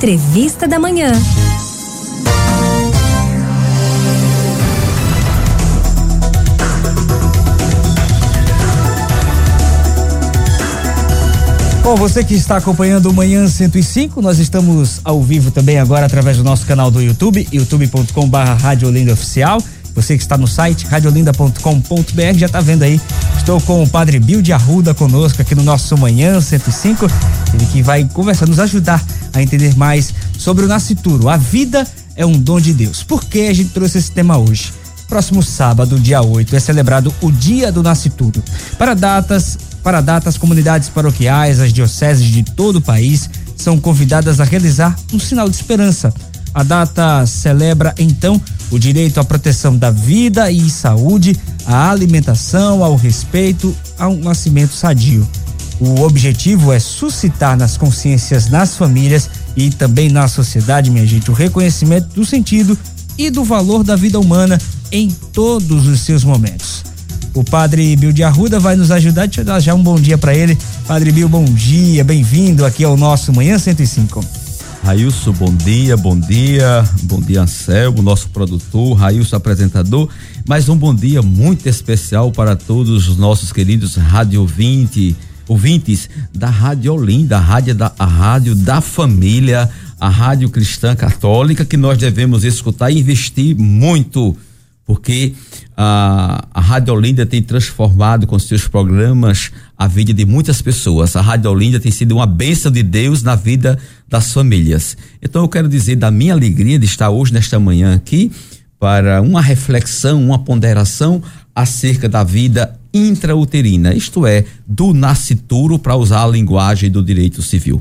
Entrevista da Manhã. Bom, você que está acompanhando o Manhã 105, nós estamos ao vivo também agora através do nosso canal do YouTube, youtube.com/barra. Você que está no site radiolinda.com.br já está vendo aí. Estou com o Padre Bill de Arruda conosco aqui no nosso Manhã 105. Ele que vai conversar, nos ajudar a entender mais sobre o nascituro. A vida é um dom de Deus. Por que a gente trouxe esse tema hoje? Próximo sábado, dia 8, é celebrado o Dia do Nascituro. Para datas, para datas, comunidades paroquiais, as dioceses de todo o país são convidadas a realizar um sinal de esperança. A data celebra então o direito à proteção da vida e saúde, à alimentação, ao respeito, ao nascimento sadio. O objetivo é suscitar nas consciências nas famílias e também na sociedade, minha gente, o reconhecimento do sentido e do valor da vida humana em todos os seus momentos. O padre Bill de Arruda vai nos ajudar. Deixa eu dar já um bom dia para ele. Padre Bill, bom dia, bem-vindo aqui ao nosso Manhã 105. Railson, bom dia, bom dia, bom dia Anselmo, nosso produtor, Railson apresentador, mais um bom dia muito especial para todos os nossos queridos rádio ouvinte, ouvintes da Rádio Olinda, a rádio da, a rádio da família, a rádio cristã católica que nós devemos escutar e investir muito porque a, a Rádio Olinda tem transformado com seus programas a vida de muitas pessoas. A Rádio Olinda tem sido uma bênção de Deus na vida das famílias. Então eu quero dizer da minha alegria de estar hoje nesta manhã aqui para uma reflexão, uma ponderação acerca da vida intrauterina, isto é, do nascituro para usar a linguagem do direito civil.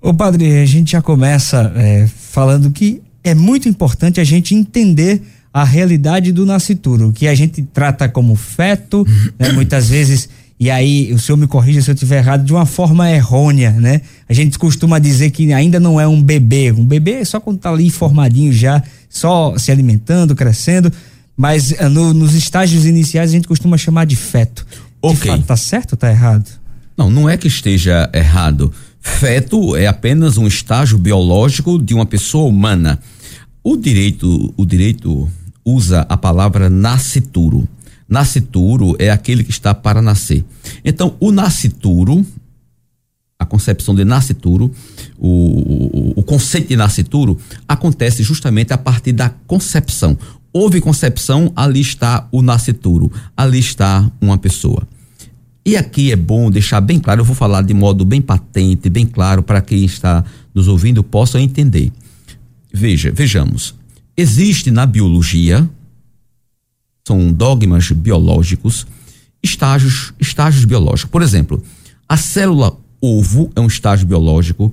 Ô padre, a gente já começa é, falando que é muito importante a gente entender a realidade do nascituro, que a gente trata como feto, né, muitas vezes, e aí o senhor me corrija se eu estiver errado, de uma forma errônea, né? A gente costuma dizer que ainda não é um bebê, um bebê é só quando tá ali formadinho já, só se alimentando, crescendo, mas eh, no, nos estágios iniciais a gente costuma chamar de feto. Ok. De fato, tá certo ou tá errado? Não, não é que esteja errado. Feto é apenas um estágio biológico de uma pessoa humana. O direito, o direito usa a palavra nascituro. Nascituro é aquele que está para nascer. Então, o nascituro, a concepção de nascituro, o, o, o conceito de nascituro acontece justamente a partir da concepção. Houve concepção, ali está o nascituro, ali está uma pessoa. E aqui é bom deixar bem claro, eu vou falar de modo bem patente, bem claro, para quem está nos ouvindo possa entender. Veja, vejamos. Existe na biologia, são dogmas biológicos, estágios, estágios biológicos. Por exemplo, a célula ovo é um estágio biológico,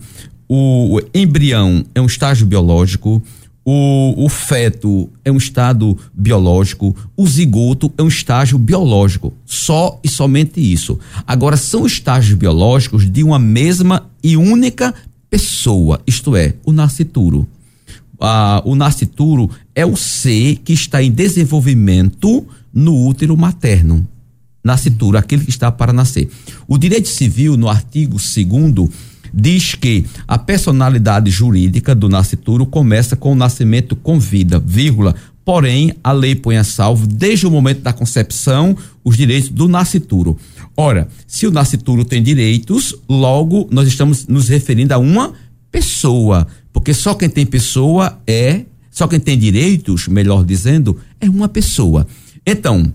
o embrião é um estágio biológico, o, o feto é um estado biológico, o zigoto é um estágio biológico. Só e somente isso. Agora, são estágios biológicos de uma mesma e única pessoa, isto é, o nascituro ah, o nascituro é o ser que está em desenvolvimento no útero materno. Nascituro, aquele que está para nascer. O direito civil, no artigo 2 diz que a personalidade jurídica do nascituro começa com o nascimento com vida, vírgula, porém a lei põe a salvo desde o momento da concepção os direitos do nascituro. Ora, se o nascituro tem direitos, logo nós estamos nos referindo a uma pessoa, porque só quem tem pessoa é, só quem tem direitos, melhor dizendo, é uma pessoa. Então,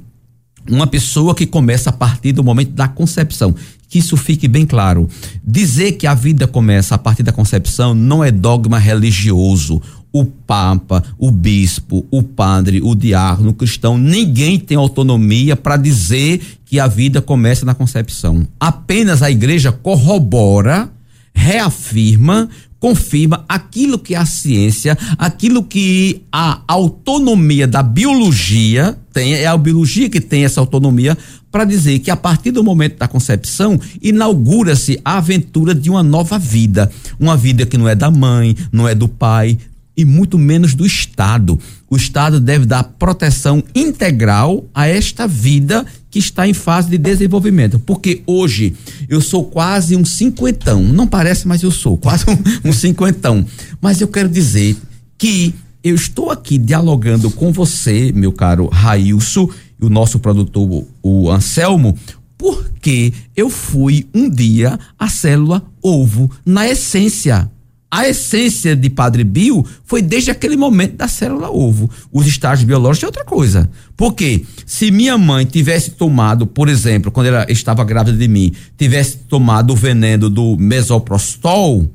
uma pessoa que começa a partir do momento da concepção. Que isso fique bem claro. Dizer que a vida começa a partir da concepção não é dogma religioso. O Papa, o bispo, o padre, o diácono, o cristão, ninguém tem autonomia para dizer que a vida começa na concepção. Apenas a igreja corrobora, reafirma confirma aquilo que a ciência, aquilo que a autonomia da biologia tem, é a biologia que tem essa autonomia para dizer que a partir do momento da concepção inaugura-se a aventura de uma nova vida, uma vida que não é da mãe, não é do pai, e muito menos do Estado. O Estado deve dar proteção integral a esta vida que está em fase de desenvolvimento. Porque hoje eu sou quase um cinquentão. Não parece, mas eu sou quase um, um cinquentão. Mas eu quero dizer que eu estou aqui dialogando com você, meu caro Railson, e o nosso produtor, o Anselmo, porque eu fui um dia a célula ovo, na essência. A essência de Padre Bio foi desde aquele momento da célula ovo. Os estágios biológicos é outra coisa. Porque se minha mãe tivesse tomado, por exemplo, quando ela estava grávida de mim, tivesse tomado o veneno do mesoprostol,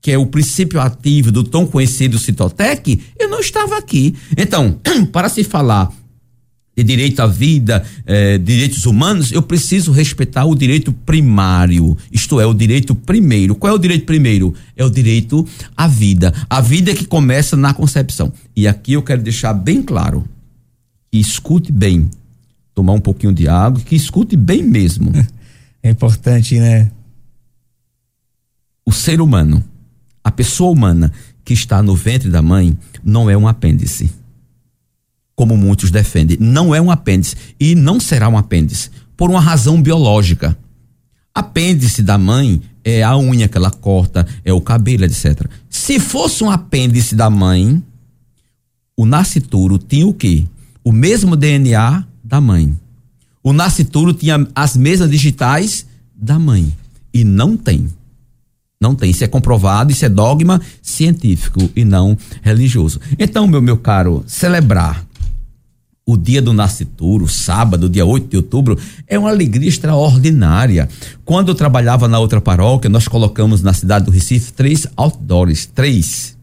que é o princípio ativo do tão conhecido Citotec, eu não estava aqui. Então, para se falar de direito à vida, eh, direitos humanos, eu preciso respeitar o direito primário, isto é, o direito primeiro. Qual é o direito primeiro? É o direito à vida. A vida que começa na concepção. E aqui eu quero deixar bem claro, que escute bem, tomar um pouquinho de água, que escute bem mesmo. É importante, né? O ser humano, a pessoa humana que está no ventre da mãe, não é um apêndice como muitos defendem. Não é um apêndice e não será um apêndice por uma razão biológica. Apêndice da mãe é a unha que ela corta, é o cabelo, etc. Se fosse um apêndice da mãe, o nascituro tinha o quê? O mesmo DNA da mãe. O nascituro tinha as mesmas digitais da mãe. E não tem. Não tem. Isso é comprovado, isso é dogma científico e não religioso. Então, meu, meu caro, celebrar o dia do nascituro, sábado, dia 8 de outubro, é uma alegria extraordinária. Quando eu trabalhava na outra paróquia, nós colocamos na cidade do Recife três outdoors, três.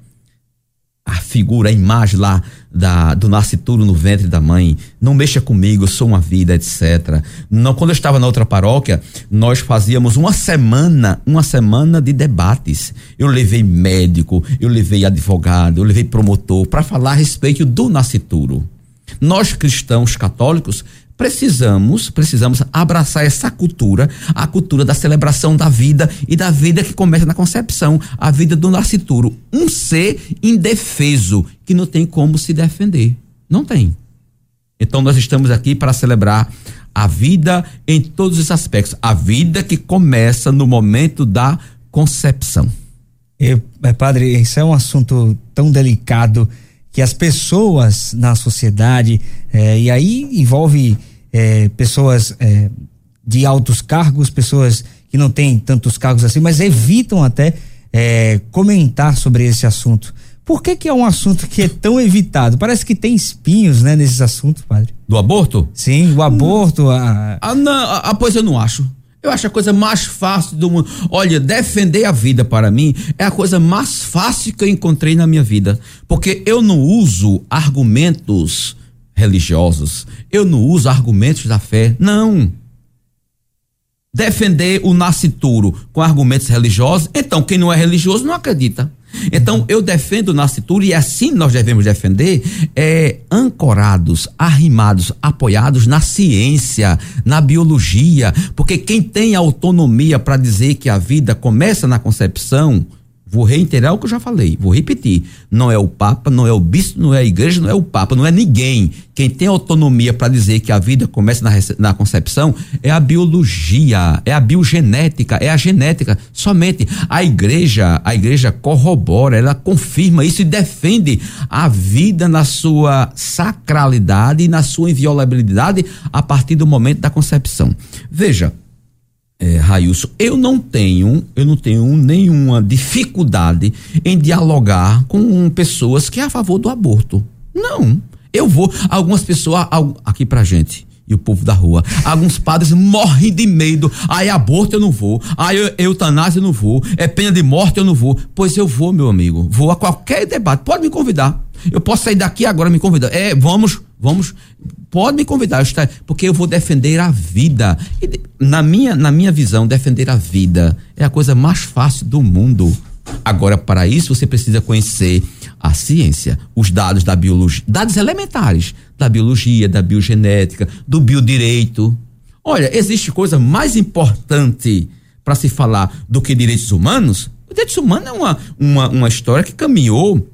A figura, a imagem lá da, do nascituro no ventre da mãe, não mexa comigo, sou uma vida, etc. Não, quando eu estava na outra paróquia, nós fazíamos uma semana, uma semana de debates. Eu levei médico, eu levei advogado, eu levei promotor para falar a respeito do nascituro. Nós cristãos católicos precisamos, precisamos abraçar essa cultura, a cultura da celebração da vida e da vida que começa na concepção, a vida do nascituro, um ser indefeso que não tem como se defender. Não tem. Então nós estamos aqui para celebrar a vida em todos os aspectos, a vida que começa no momento da concepção. E, é, padre, isso é um assunto tão delicado que as pessoas na sociedade, eh, e aí envolve eh, pessoas eh, de altos cargos, pessoas que não têm tantos cargos assim, mas evitam até comentar sobre esse assunto. Por que que é um assunto que é tão evitado? Parece que tem espinhos, né, nesses assuntos, padre. Do aborto? Sim, o aborto. A... Ah, não, ah, pois eu não acho. Eu acho a coisa mais fácil do mundo. Olha, defender a vida para mim é a coisa mais fácil que eu encontrei na minha vida. Porque eu não uso argumentos religiosos. Eu não uso argumentos da fé. Não. Defender o nascituro com argumentos religiosos, então quem não é religioso não acredita. Então, eu defendo o nascituro e assim nós devemos defender, é, ancorados, arrimados, apoiados na ciência, na biologia, porque quem tem autonomia para dizer que a vida começa na concepção, Vou reiterar o que eu já falei, vou repetir. Não é o Papa, não é o bispo, não é a igreja, não é o Papa, não é ninguém. Quem tem autonomia para dizer que a vida começa na, na concepção é a biologia, é a biogenética, é a genética. Somente a igreja, a igreja corrobora, ela confirma isso e defende a vida na sua sacralidade e na sua inviolabilidade a partir do momento da concepção. Veja, é, Railson, eu não tenho, eu não tenho nenhuma dificuldade em dialogar com pessoas que é a favor do aborto. Não. Eu vou, algumas pessoas, aqui pra gente, e o povo da rua. Alguns padres morrem de medo. Aí aborto eu não vou. Aí eutanásia eu não vou. É pena de morte eu não vou. Pois eu vou, meu amigo. Vou a qualquer debate. Pode me convidar. Eu posso sair daqui agora me convidar. É, vamos, vamos pode me convidar, porque eu vou defender a vida. E na minha, na minha visão, defender a vida é a coisa mais fácil do mundo. Agora, para isso, você precisa conhecer a ciência, os dados da biologia, dados elementares da biologia, da biogenética, do biodireito. Olha, existe coisa mais importante para se falar do que direitos humanos? Os direitos humanos é uma, uma, uma história que caminhou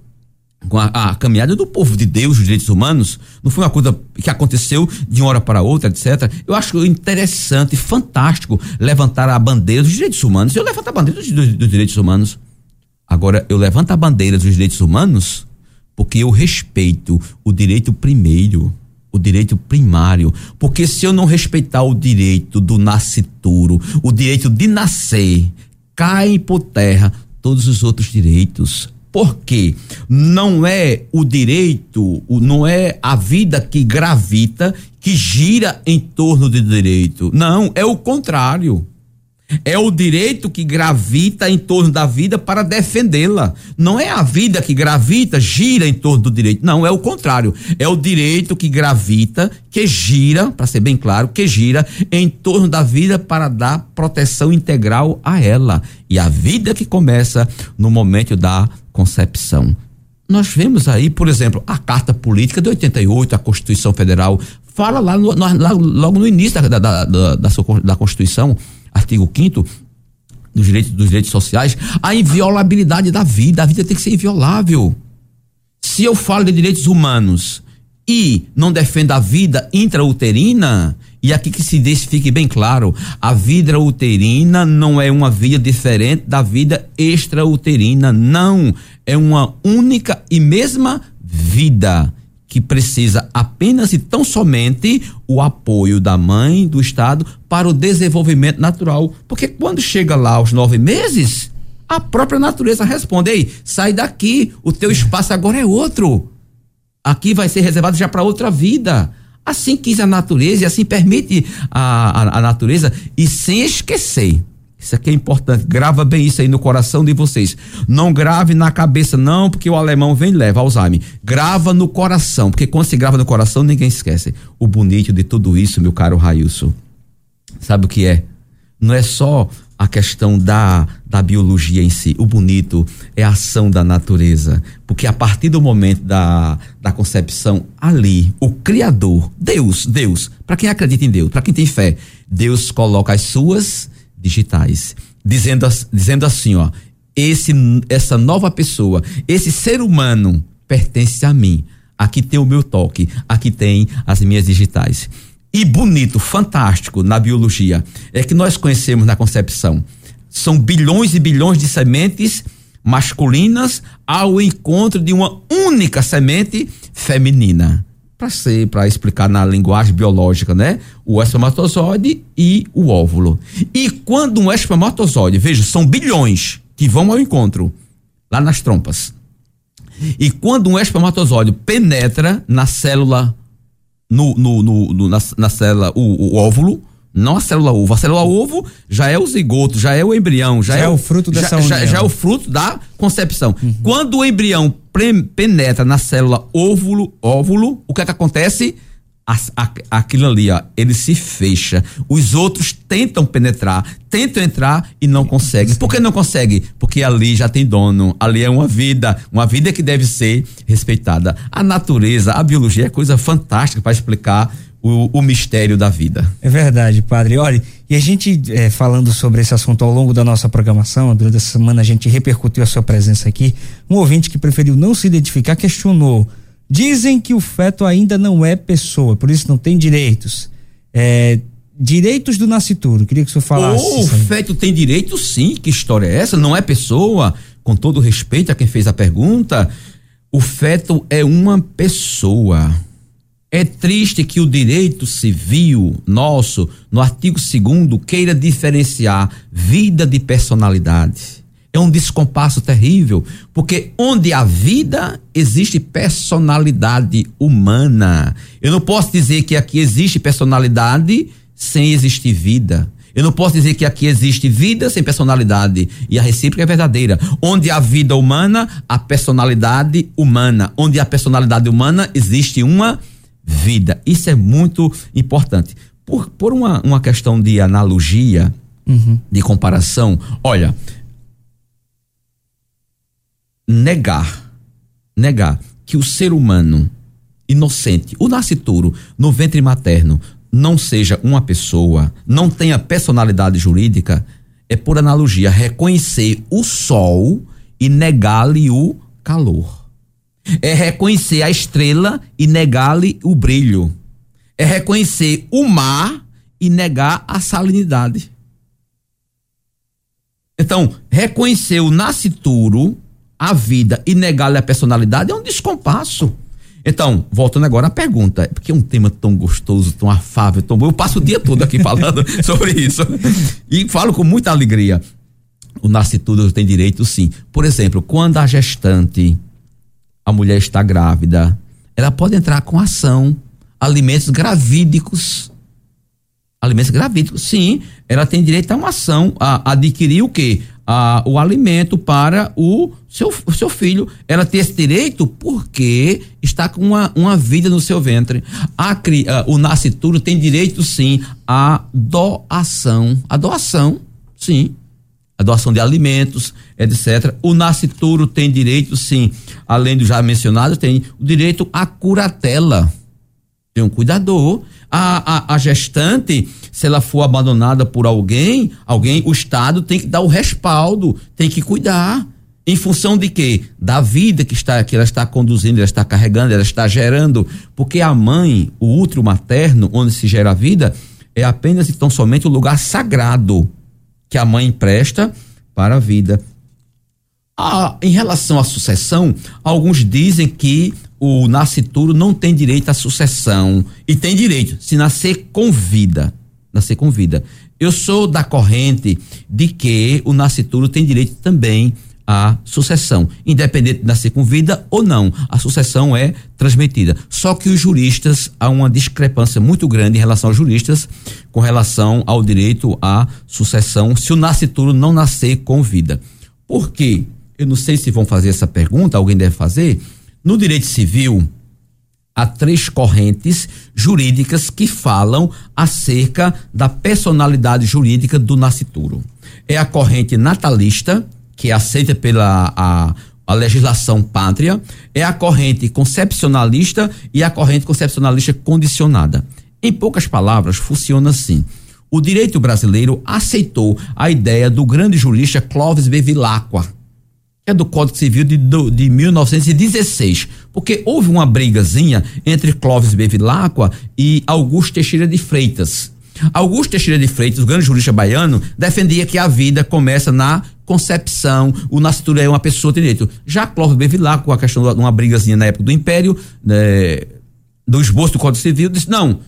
com a, a, caminhada do povo de Deus, os direitos humanos, não foi uma coisa que aconteceu de uma hora para outra, etc. Eu acho interessante, fantástico levantar a bandeira dos direitos humanos. Eu levanto a bandeira dos, dos, dos direitos humanos. Agora, eu levanto a bandeira dos direitos humanos porque eu respeito o direito primeiro, o direito primário. Porque se eu não respeitar o direito do nascituro, o direito de nascer, cai por terra todos os outros direitos porque não é o direito, não é a vida que gravita, que gira em torno do direito. Não, é o contrário. É o direito que gravita em torno da vida para defendê-la. Não é a vida que gravita, gira em torno do direito. Não, é o contrário. É o direito que gravita, que gira, para ser bem claro, que gira em torno da vida para dar proteção integral a ela. E a vida que começa no momento da concepção. Nós vemos aí, por exemplo, a Carta Política de 88, a Constituição Federal, fala lá, no, lá logo no início da, da, da, da, da Constituição artigo 5 dos direitos, dos direitos sociais, a inviolabilidade da vida. A vida tem que ser inviolável. Se eu falo de direitos humanos e não defendo a vida intrauterina, e aqui que se diz, fique bem claro, a vida uterina não é uma vida diferente da vida extrauterina, não. É uma única e mesma vida que precisa apenas e tão somente o apoio da mãe, do Estado, para o desenvolvimento natural. Porque quando chega lá aos nove meses, a própria natureza responde: Ei, sai daqui, o teu espaço agora é outro. Aqui vai ser reservado já para outra vida. Assim quis a natureza e assim permite a, a, a natureza, e sem esquecer isso aqui é importante. Grava bem isso aí no coração de vocês. Não grave na cabeça, não, porque o alemão vem e leva Alzheimer. Grava no coração, porque quando se grava no coração, ninguém esquece. O bonito de tudo isso, meu caro Railson. Sabe o que é? Não é só a questão da, da biologia em si. O bonito é a ação da natureza. Porque a partir do momento da, da concepção, ali, o Criador, Deus, Deus, para quem acredita em Deus, para quem tem fé, Deus coloca as suas digitais, dizendo, dizendo assim, ó, esse, essa nova pessoa, esse ser humano pertence a mim. Aqui tem o meu toque, aqui tem as minhas digitais. E bonito, fantástico na biologia é que nós conhecemos na concepção. São bilhões e bilhões de sementes masculinas ao encontro de uma única semente feminina para ser, para explicar na linguagem biológica, né? O espermatozoide e o óvulo. E quando um espermatozoide, veja, são bilhões que vão ao encontro lá nas trompas. E quando um espermatozoide penetra na célula, no, no, no, no na, na, célula, o, o óvulo, não a célula ovo. A célula ovo já é o zigoto, já é o embrião, já, já é, é, o fruto dessa já, já, já, é o fruto da concepção. Uhum. Quando o embrião penetra na célula óvulo, óvulo, o que é que acontece? aquilo ali, ó, ele se fecha. Os outros tentam penetrar, tentam entrar e não conseguem. Por que não conseguem? Porque ali já tem dono, ali é uma vida, uma vida que deve ser respeitada. A natureza, a biologia é coisa fantástica para explicar o, o, mistério da vida. É verdade, padre. Olha, e a gente é, falando sobre esse assunto ao longo da nossa programação, durante essa semana a gente repercutiu a sua presença aqui. Um ouvinte que preferiu não se identificar questionou. Dizem que o feto ainda não é pessoa, por isso não tem direitos. É, direitos do nascituro. Queria que o senhor falasse. Oh, o feto tem direito sim. Que história é essa? Não é pessoa? Com todo respeito a quem fez a pergunta, o feto é uma pessoa é triste que o direito civil nosso, no artigo 2 queira diferenciar vida de personalidade. É um descompasso terrível, porque onde há vida, existe personalidade humana. Eu não posso dizer que aqui existe personalidade sem existir vida. Eu não posso dizer que aqui existe vida sem personalidade. E a recíproca é verdadeira. Onde há vida humana, há personalidade humana. Onde há personalidade humana, existe uma vida. Isso é muito importante. Por, por uma, uma questão de analogia, uhum. de comparação, olha, negar, negar que o ser humano inocente, o nascituro, no ventre materno, não seja uma pessoa, não tenha personalidade jurídica, é por analogia reconhecer o sol e negar-lhe o calor. É reconhecer a estrela e negar-lhe o brilho. É reconhecer o mar e negar a salinidade. Então, reconhecer o nascituro, a vida e negar-lhe a personalidade é um descompasso. Então, voltando agora à pergunta, porque é um tema tão gostoso, tão afável, tão bom. Eu passo o dia todo aqui falando sobre isso. E falo com muita alegria. O nascituro tem direito, sim. Por exemplo, quando a gestante, a mulher está grávida, ela pode entrar com ação, alimentos gravídicos alimentos gravídicos, sim, ela tem direito a uma ação, a, adquirir o quê? A, o alimento para o seu, seu filho. Ela tem esse direito porque está com uma, uma vida no seu ventre. A, a, o nascituro tem direito, sim, à doação. A doação, sim. A doação de alimentos, etc. O nascituro tem direito, sim, além do já mencionado, tem o direito à curatela. Tem um cuidador a, a, a, gestante, se ela for abandonada por alguém, alguém, o Estado tem que dar o respaldo, tem que cuidar. Em função de quê? Da vida que está que ela está conduzindo, ela está carregando, ela está gerando, porque a mãe, o útero materno, onde se gera a vida, é apenas e tão somente o lugar sagrado que a mãe presta para a vida. Ah, em relação à sucessão, alguns dizem que o nascituro não tem direito à sucessão. E tem direito, se nascer com vida. Nascer com vida. Eu sou da corrente de que o nascituro tem direito também à sucessão, independente de nascer com vida ou não. A sucessão é transmitida. Só que os juristas, há uma discrepância muito grande em relação aos juristas com relação ao direito à sucessão se o nascituro não nascer com vida. Por quê? Eu não sei se vão fazer essa pergunta, alguém deve fazer no direito civil, há três correntes jurídicas que falam acerca da personalidade jurídica do nascituro. É a corrente natalista, que é aceita pela a, a legislação pátria, é a corrente concepcionalista e a corrente concepcionalista condicionada. Em poucas palavras, funciona assim. O direito brasileiro aceitou a ideia do grande jurista Clóvis Bevilacqua, é do Código Civil de, de 1916, porque houve uma brigazinha entre Clóvis Bevilacqua e Augusto Teixeira de Freitas. Augusto Teixeira de Freitas, o grande jurista baiano, defendia que a vida começa na concepção, o nascituro é uma pessoa tem direito. Já Clóvis Bevilacqua, com a questão de uma brigazinha na época do Império, né, do esboço do Código Civil, disse, não,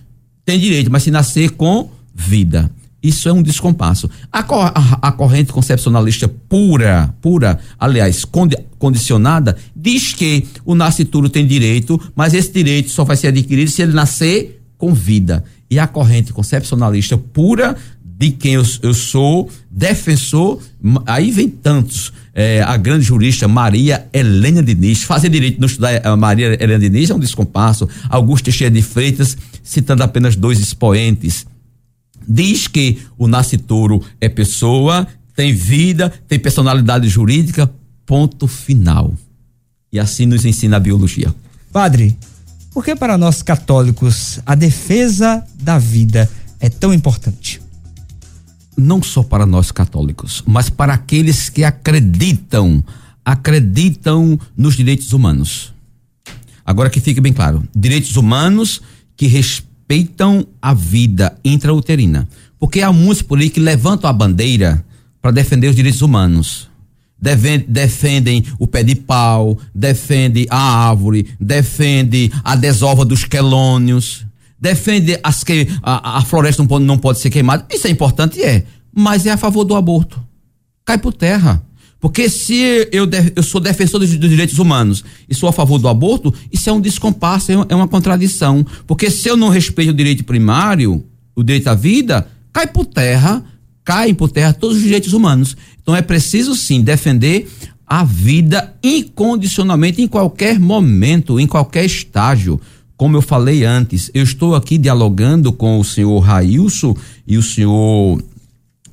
tem direito, mas se nascer com vida. Isso é um descompasso. A, a, a, corrente concepcionalista pura, pura, aliás, condi, condicionada, diz que o nascituro tem direito, mas esse direito só vai ser adquirido se ele nascer com vida. E a corrente concepcionalista pura, de quem eu, eu sou defensor, aí vem tantos. É, a grande jurista Maria Helena Diniz, fazer direito não estudar a Maria Helena Diniz é um descompasso. Augusto Teixeira de Freitas, citando apenas dois expoentes diz que o nascituro é pessoa, tem vida, tem personalidade jurídica, ponto final. E assim nos ensina a biologia. Padre, por que para nós católicos a defesa da vida é tão importante? Não só para nós católicos, mas para aqueles que acreditam, acreditam nos direitos humanos. Agora que fique bem claro, direitos humanos que respeitam respeitam a vida intrauterina. Porque há muitos por aí que levantam a bandeira para defender os direitos humanos. Defendem o pé de pau, defendem a árvore, defendem a desova dos quelônios, defende as que a, a floresta não pode, não pode ser queimada. Isso é importante, é. Mas é a favor do aborto. Cai por terra. Porque se eu, eu sou defensor dos, dos, direitos humanos e sou a favor do aborto, isso é um descompasso, é uma contradição. Porque se eu não respeito o direito primário, o direito à vida, cai por terra, caem por terra todos os direitos humanos. Então é preciso sim defender a vida incondicionalmente em qualquer momento, em qualquer estágio. Como eu falei antes, eu estou aqui dialogando com o senhor Railson e o senhor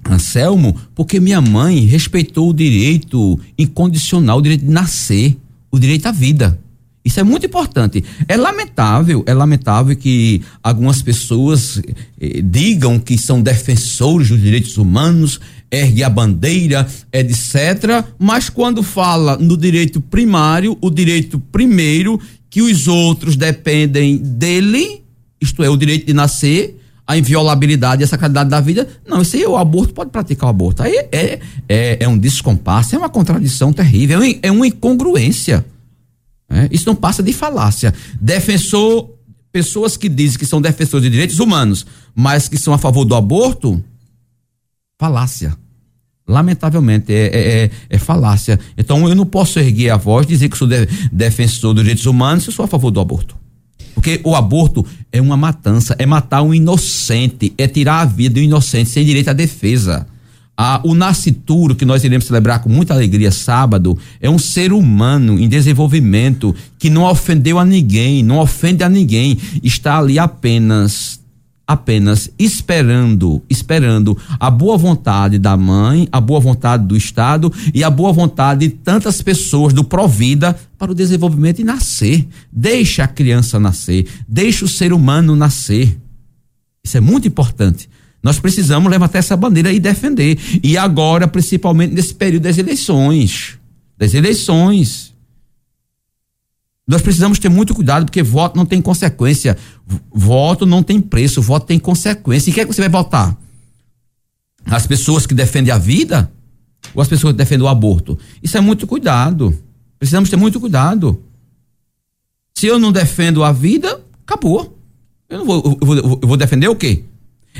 Anselmo, porque minha mãe respeitou o direito incondicional, o direito de nascer, o direito à vida. Isso é muito importante. É lamentável, é lamentável que algumas pessoas eh, digam que são defensores dos direitos humanos, ergue a bandeira, etc. Mas quando fala no direito primário, o direito primeiro, que os outros dependem dele, isto é, o direito de nascer, a inviolabilidade e a sacralidade da vida. Não, isso aí o aborto pode praticar o aborto. Aí é, é, é um descompasso, é uma contradição terrível, é, é uma incongruência. É, isso não passa de falácia. Defensor, pessoas que dizem que são defensores de direitos humanos, mas que são a favor do aborto, falácia. Lamentavelmente, é, é, é, é falácia. Então eu não posso erguer a voz dizer que sou de, defensor dos direitos humanos se sou a favor do aborto. Porque o aborto é uma matança, é matar um inocente, é tirar a vida do inocente sem direito à defesa. Ah, o nascituro, que nós iremos celebrar com muita alegria sábado, é um ser humano em desenvolvimento que não ofendeu a ninguém, não ofende a ninguém, está ali apenas apenas esperando, esperando a boa vontade da mãe, a boa vontade do Estado e a boa vontade de tantas pessoas do Provida para o desenvolvimento e nascer. Deixa a criança nascer, deixa o ser humano nascer. Isso é muito importante. Nós precisamos levantar essa bandeira e defender. E agora, principalmente nesse período das eleições. Das eleições. Nós precisamos ter muito cuidado, porque voto não tem consequência. Voto não tem preço, voto tem consequência. E quem é que você vai votar? As pessoas que defendem a vida ou as pessoas que defendem o aborto? Isso é muito cuidado. Precisamos ter muito cuidado. Se eu não defendo a vida, acabou. Eu não vou, eu vou, eu vou defender o quê?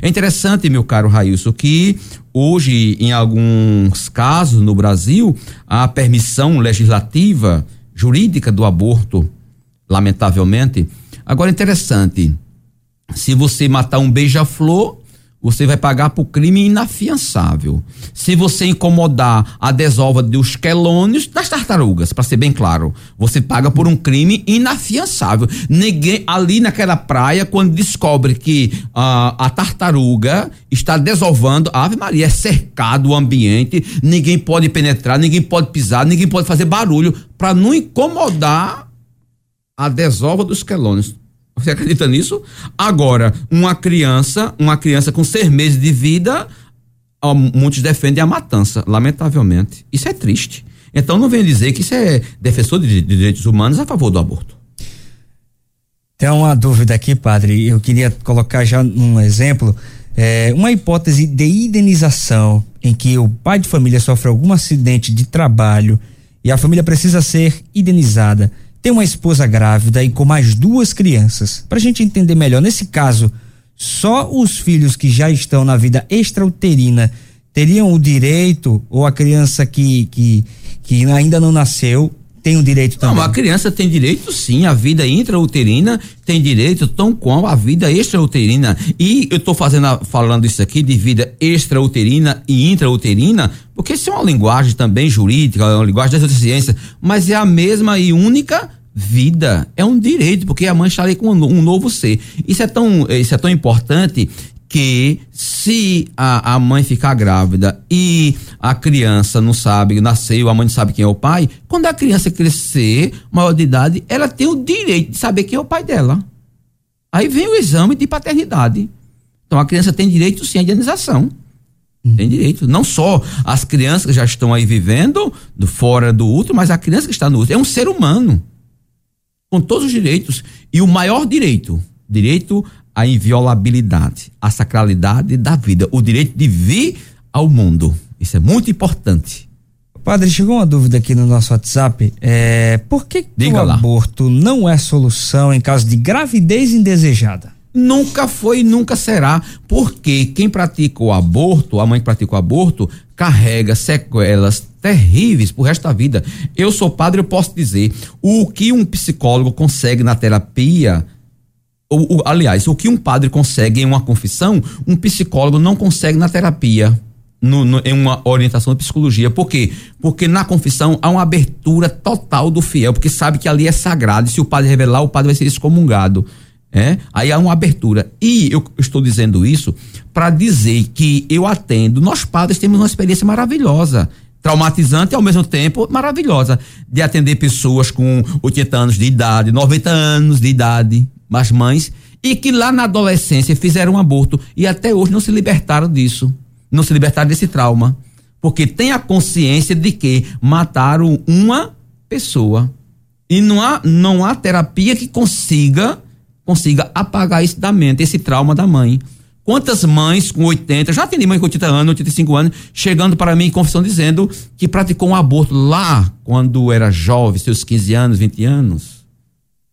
É interessante, meu caro Railson, que hoje, em alguns casos no Brasil, a permissão legislativa jurídica do aborto, lamentavelmente. Agora, interessante, se você matar um beija-flor, você vai pagar por crime inafiançável. Se você incomodar a desova dos quelônios, das tartarugas, para ser bem claro, você paga por um crime inafiançável. Ninguém ali naquela praia, quando descobre que uh, a tartaruga está desovando, a Ave Maria é cercado o ambiente, ninguém pode penetrar, ninguém pode pisar, ninguém pode fazer barulho para não incomodar a desova dos quelônios. Você acredita nisso? Agora, uma criança, uma criança com seis meses de vida, muitos defendem a matança, lamentavelmente. Isso é triste. Então não vem dizer que isso é defensor de, de direitos humanos a favor do aborto. Tem uma dúvida aqui, padre. Eu queria colocar já um exemplo. É, uma hipótese de indenização em que o pai de família sofre algum acidente de trabalho e a família precisa ser indenizada tem uma esposa grávida e com mais duas crianças. Para a gente entender melhor, nesse caso, só os filhos que já estão na vida extrauterina teriam o direito, ou a criança que, que, que ainda não nasceu tem o direito também? Não, a criança tem direito sim, a vida intrauterina tem direito tão como a vida extrauterina. E eu estou fazendo falando isso aqui de vida extrauterina e intrauterina, porque isso é uma linguagem também jurídica, é uma linguagem das ciências, mas é a mesma e única vida. É um direito, porque a mãe está ali com um novo ser. Isso é tão, isso é tão importante que se a, a mãe ficar grávida e a criança não sabe, nasceu, a mãe não sabe quem é o pai, quando a criança crescer, maior de idade, ela tem o direito de saber quem é o pai dela. Aí vem o exame de paternidade. Então a criança tem direito sim à indenização. Tem direito. Não só as crianças que já estão aí vivendo do, fora do útero, mas a criança que está no útero. É um ser humano. Com todos os direitos. E o maior direito, direito a inviolabilidade, a sacralidade da vida, o direito de vir ao mundo. Isso é muito importante. Padre, chegou uma dúvida aqui no nosso WhatsApp. É, por que, que o lá. aborto não é solução em caso de gravidez indesejada? Nunca foi e nunca será, porque quem pratica o aborto, a mãe que pratica o aborto, carrega sequelas terríveis pro resto da vida. Eu sou padre, eu posso dizer, o que um psicólogo consegue na terapia o, o, aliás, o que um padre consegue em uma confissão, um psicólogo não consegue na terapia. No, no, em uma orientação de psicologia. Por quê? Porque na confissão há uma abertura total do fiel, porque sabe que ali é sagrado. E se o padre revelar, o padre vai ser excomungado. É? Aí há uma abertura. E eu estou dizendo isso para dizer que eu atendo. Nós padres temos uma experiência maravilhosa traumatizante e ao mesmo tempo maravilhosa de atender pessoas com 80 anos de idade, 90 anos de idade, as mães, e que lá na adolescência fizeram um aborto e até hoje não se libertaram disso. não se libertaram desse trauma. Porque tem a consciência de que mataram uma pessoa. E não há, não há terapia que consiga consiga apagar isso da mente, esse trauma da mãe. Quantas mães com 80, já tem mãe com 80 anos, 85 anos, chegando para mim em confissão dizendo que praticou um aborto lá quando era jovem, seus 15 anos, 20 anos.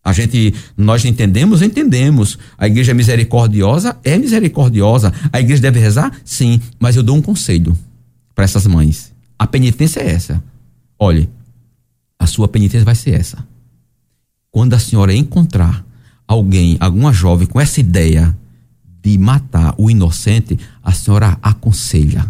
A gente, nós entendemos, entendemos. A igreja é misericordiosa, é misericordiosa. A igreja deve rezar? Sim, mas eu dou um conselho para essas mães. A penitência é essa. Olhe, a sua penitência vai ser essa. Quando a senhora encontrar alguém, alguma jovem com essa ideia de matar o inocente, a senhora aconselha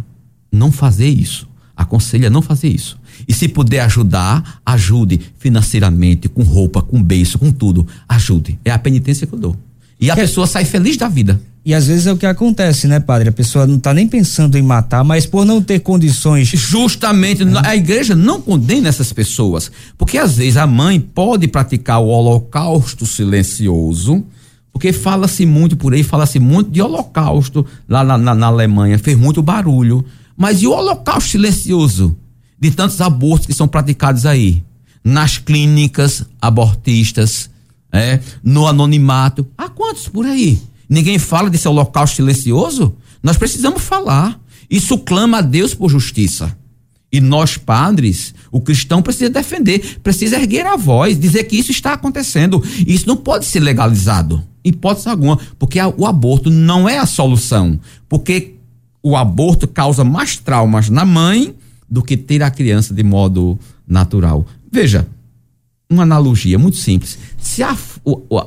não fazer isso. Aconselha não fazer isso. E se puder ajudar, ajude financeiramente, com roupa, com beijo, com tudo. Ajude. É a penitência que eu dou. E a que... pessoa sai feliz da vida. E às vezes é o que acontece, né, padre? A pessoa não está nem pensando em matar, mas por não ter condições. Justamente, é. a igreja não condena essas pessoas. Porque às vezes a mãe pode praticar o holocausto silencioso, porque fala-se muito por aí, fala-se muito de holocausto lá na, na, na Alemanha, fez muito barulho. Mas e o holocausto silencioso de tantos abortos que são praticados aí? Nas clínicas abortistas, é, no anonimato. Há quantos por aí? Ninguém fala desse holocausto silencioso? Nós precisamos falar. Isso clama a Deus por justiça. E nós, padres, o cristão precisa defender, precisa erguer a voz, dizer que isso está acontecendo. Isso não pode ser legalizado, hipótese alguma, porque o aborto não é a solução. Porque o aborto causa mais traumas na mãe do que ter a criança de modo natural. Veja, uma analogia muito simples. Se a,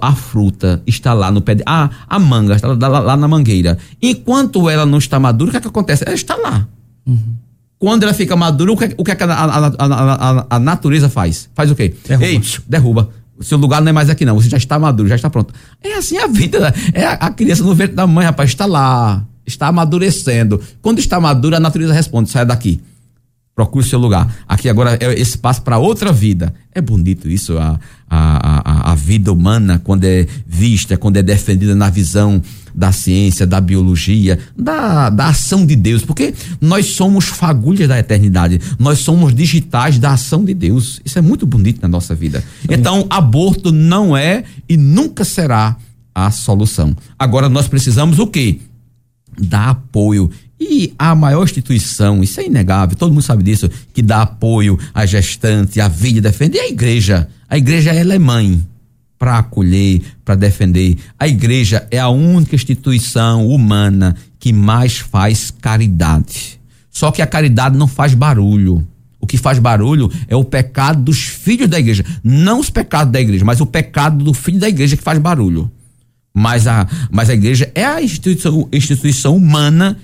a fruta está lá no pé de, a, a manga está lá, lá, na mangueira, enquanto ela não está madura, o que, é que acontece? Ela está lá. Uhum. Quando ela fica madura, o que, o que, é que a, a, a, natureza faz? Faz o quê? Derruba. Ei, derruba. O seu lugar não é mais aqui, não. Você já está maduro, já está pronto. É assim a vida. É a, criança no ventre da mãe, rapaz, está lá. Está amadurecendo. Quando está madura, a natureza responde: sai daqui. Procure seu lugar. Aqui agora é espaço para outra vida. É bonito isso, a, a, a, a vida humana, quando é vista, quando é defendida na visão da ciência, da biologia, da, da ação de Deus, porque nós somos fagulhas da eternidade, nós somos digitais da ação de Deus. Isso é muito bonito na nossa vida. Então, aborto não é e nunca será a solução. Agora, nós precisamos o quê? Dar apoio e a maior instituição, isso é inegável, todo mundo sabe disso, que dá apoio à gestante, à vida, defende, é a igreja. A igreja ela é mãe para acolher, para defender. A igreja é a única instituição humana que mais faz caridade. Só que a caridade não faz barulho. O que faz barulho é o pecado dos filhos da igreja. Não os pecados da igreja, mas o pecado do filho da igreja que faz barulho. Mas a, mas a igreja é a instituição, instituição humana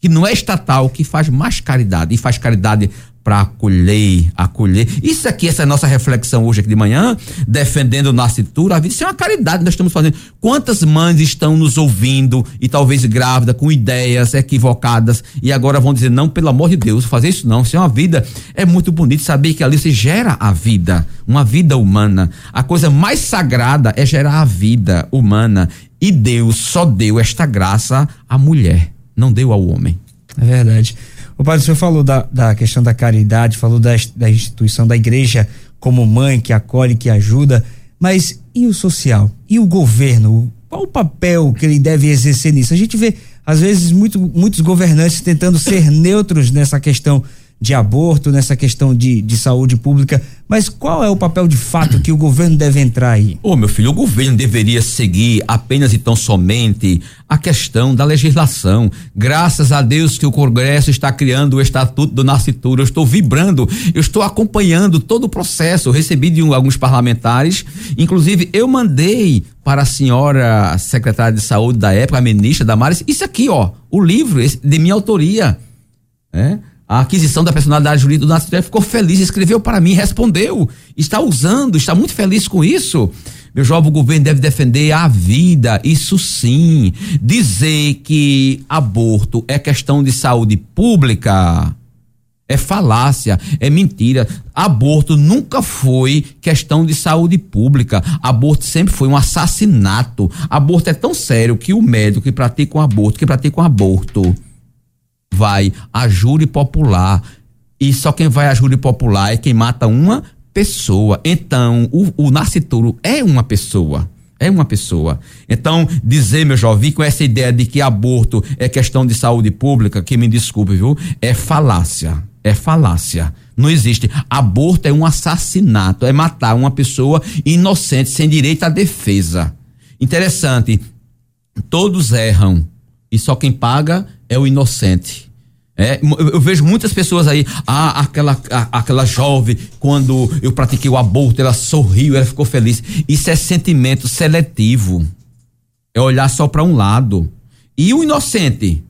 que não é estatal, que faz mais caridade e faz caridade para acolher, acolher. Isso aqui, essa é nossa reflexão hoje aqui de manhã, defendendo nascitura, a vida, isso é uma caridade que nós estamos fazendo. Quantas mães estão nos ouvindo e talvez grávidas com ideias equivocadas e agora vão dizer, não, pelo amor de Deus, fazer isso não, isso é uma vida, é muito bonito saber que ali se gera a vida, uma vida humana. A coisa mais sagrada é gerar a vida humana e Deus só deu esta graça à mulher não deu ao homem. É verdade. O padre, o senhor falou da, da questão da caridade, falou da, da instituição da igreja como mãe que acolhe, que ajuda, mas e o social? E o governo? Qual o papel que ele deve exercer nisso? A gente vê, às vezes, muito, muitos governantes tentando ser neutros nessa questão de aborto, nessa questão de, de saúde pública, mas qual é o papel de fato que o governo deve entrar aí? Ô, oh, meu filho, o governo deveria seguir apenas e tão somente a questão da legislação. Graças a Deus que o Congresso está criando o Estatuto do Nascituro. Eu estou vibrando, eu estou acompanhando todo o processo. Eu recebi de um, alguns parlamentares, inclusive eu mandei para a senhora secretária de saúde da época, a ministra Damares, isso aqui, ó, o livro de minha autoria. É? A aquisição da personalidade jurídica do Nascimento, ficou feliz, escreveu para mim, respondeu, está usando, está muito feliz com isso. Meu jovem, o governo deve defender a vida, isso sim. Dizer que aborto é questão de saúde pública é falácia, é mentira. Aborto nunca foi questão de saúde pública. Aborto sempre foi um assassinato. Aborto é tão sério que o médico que pratica um aborto, que pratica um aborto, vai a júri popular. E só quem vai a júri popular é quem mata uma pessoa. Então, o, o nascituro é uma pessoa. É uma pessoa. Então, dizer, meu jovem, com essa ideia de que aborto é questão de saúde pública, que me desculpe, viu? É falácia. É falácia. Não existe. Aborto é um assassinato, é matar uma pessoa inocente, sem direito à defesa. Interessante. Todos erram. E só quem paga é o inocente. É, eu, vejo muitas pessoas aí, ah, aquela, a, aquela jovem, quando eu pratiquei o aborto, ela sorriu, ela ficou feliz. Isso é sentimento seletivo. É olhar só para um lado. E o inocente?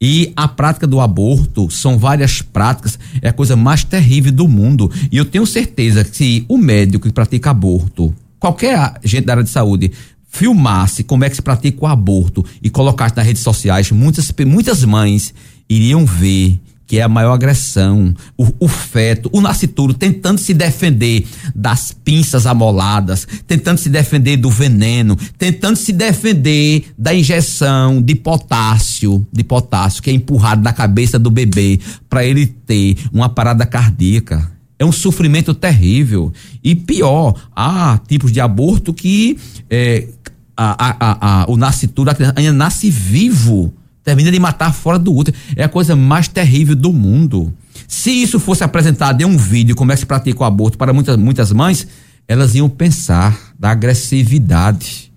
E a prática do aborto são várias práticas, é a coisa mais terrível do mundo. E eu tenho certeza que se o médico que pratica aborto, qualquer gente da área de saúde, filmasse como é que se pratica o aborto e colocasse nas redes sociais, muitas, muitas mães iriam ver que é a maior agressão, o, o, feto, o nascituro tentando se defender das pinças amoladas, tentando se defender do veneno, tentando se defender da injeção de potássio, de potássio que é empurrado na cabeça do bebê para ele ter uma parada cardíaca. É um sofrimento terrível. E pior, há tipos de aborto que é, a, a, a, o nascituro, ainda nasce vivo termina de matar fora do útero. É a coisa mais terrível do mundo. Se isso fosse apresentado em um vídeo, como é que se pratica o aborto para muitas, muitas mães, elas iam pensar da agressividade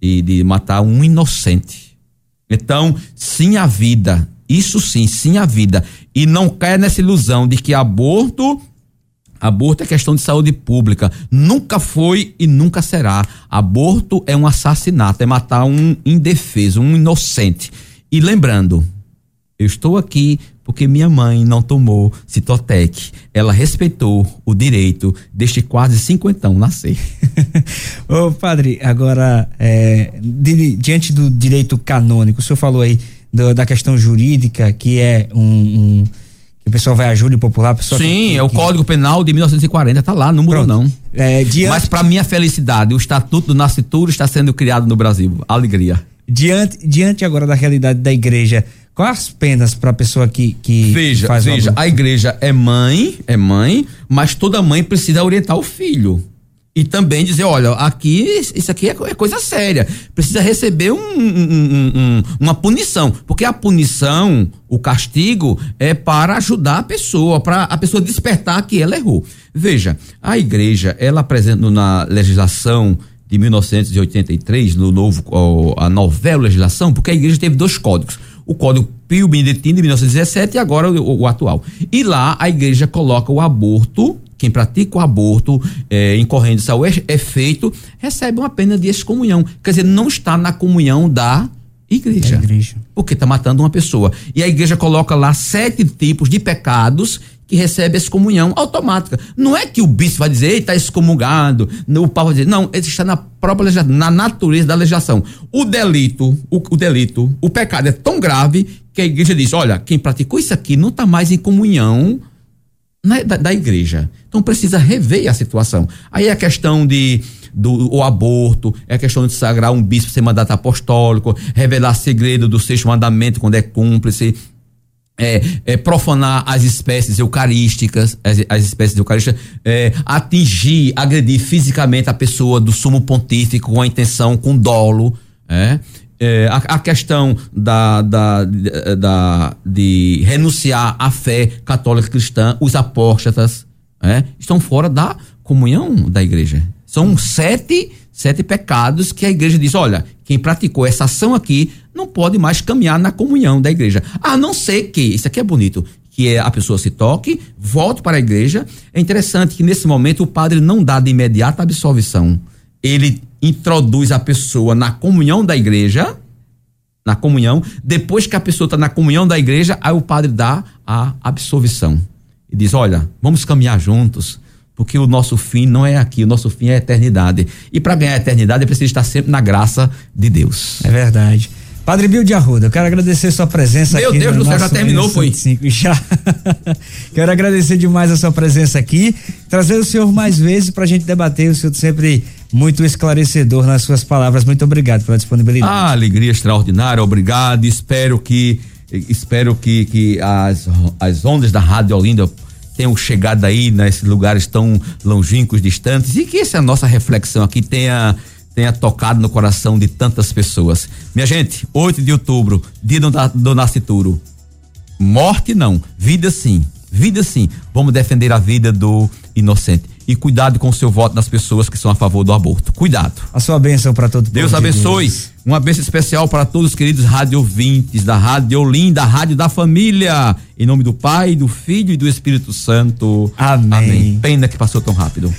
de, de matar um inocente. Então, sim a vida, isso sim, sim a vida. E não caia nessa ilusão de que aborto Aborto é questão de saúde pública. Nunca foi e nunca será. Aborto é um assassinato, é matar um indefeso, um inocente. E lembrando, eu estou aqui porque minha mãe não tomou Citotec. Ela respeitou o direito deste quase cinquentão nascer. Ô padre, agora, é, di, diante do direito canônico, o senhor falou aí do, da questão jurídica, que é um, um o pessoal vai a júri popular. Sim, que, é o que... Código Penal de 1940, tá lá, não mudou não. É, diante... Mas para minha felicidade, o Estatuto do Nascituro está sendo criado no Brasil. Alegria. Diante, diante agora da realidade da igreja, quais as penas para a pessoa que, que veja, faz veja, a igreja é mãe, é mãe, mas toda mãe precisa orientar o filho e também dizer, olha, aqui isso aqui é, é coisa séria, precisa receber um, um, um, uma punição, porque a punição, o castigo é para ajudar a pessoa, para a pessoa despertar que ela errou. Veja, a igreja ela apresenta na legislação de 1983, no novo, a novela legislação, porque a igreja teve dois códigos. O Código Pio Beneditino de 1917 e agora o, o, atual. E lá a igreja coloca o aborto, quem pratica o aborto é, incorrendo ao efeito, recebe uma pena de excomunhão. Quer dizer, não está na comunhão da igreja. igreja. Porque está matando uma pessoa. E a igreja coloca lá sete tipos de pecados que recebe excomunhão automática. Não é que o bispo vai dizer, está excomungado, o pau vai dizer, não, ele está na própria legislação, na natureza da legislação. O delito, o, o, delito, o pecado é tão grave que a igreja diz, olha, quem praticou isso aqui não está mais em comunhão né, da, da, igreja. Então precisa rever a situação. Aí é a questão de do o aborto, é a questão de sagrar um bispo sem mandato apostólico, revelar segredo do sexto mandamento quando é cúmplice, é, é, profanar as espécies eucarísticas, as, as espécies eucarísticas, é, atingir, agredir fisicamente a pessoa do sumo pontífico com a intenção, com dolo, é, é a, a, questão da, da, da, de renunciar à fé católica cristã, os apóstatas, é, estão fora da comunhão da igreja. São sete, sete pecados que a igreja diz: olha, quem praticou essa ação aqui não pode mais caminhar na comunhão da igreja. A não ser que, isso aqui é bonito, que a pessoa se toque, volte para a igreja. É interessante que nesse momento o padre não dá de imediata absolvição. Ele introduz a pessoa na comunhão da igreja, na comunhão. Depois que a pessoa está na comunhão da igreja, aí o padre dá a absolvição. E diz: Olha, vamos caminhar juntos porque o nosso fim não é aqui, o nosso fim é a eternidade. E para ganhar a eternidade é preciso estar sempre na graça de Deus. É verdade. Padre Bill de Arruda, eu quero agradecer sua presença Meu aqui. Meu Deus do céu, já terminou, foi? Já. quero agradecer demais a sua presença aqui, trazer o senhor mais vezes para a gente debater, o senhor sempre muito esclarecedor nas suas palavras. Muito obrigado pela disponibilidade. Ah, alegria extraordinária, obrigado. Espero que Espero que, que as, as ondas da Rádio Olinda tenham chegado aí nesses lugares tão longínquos, distantes e que essa nossa reflexão aqui tenha tenha tocado no coração de tantas pessoas. Minha gente, 8 de outubro, dia do, do nascituro. Morte não, vida sim. Vida sim. Vamos defender a vida do inocente. E cuidado com o seu voto nas pessoas que são a favor do aborto. Cuidado. A sua bênção para todo Deus abençoe. De Deus. Uma bênção especial para todos os queridos rádio ouvintes da Rádio Olinda, Rádio da Família. Em nome do Pai, do Filho e do Espírito Santo. Amém. Amém. Pena que passou tão rápido.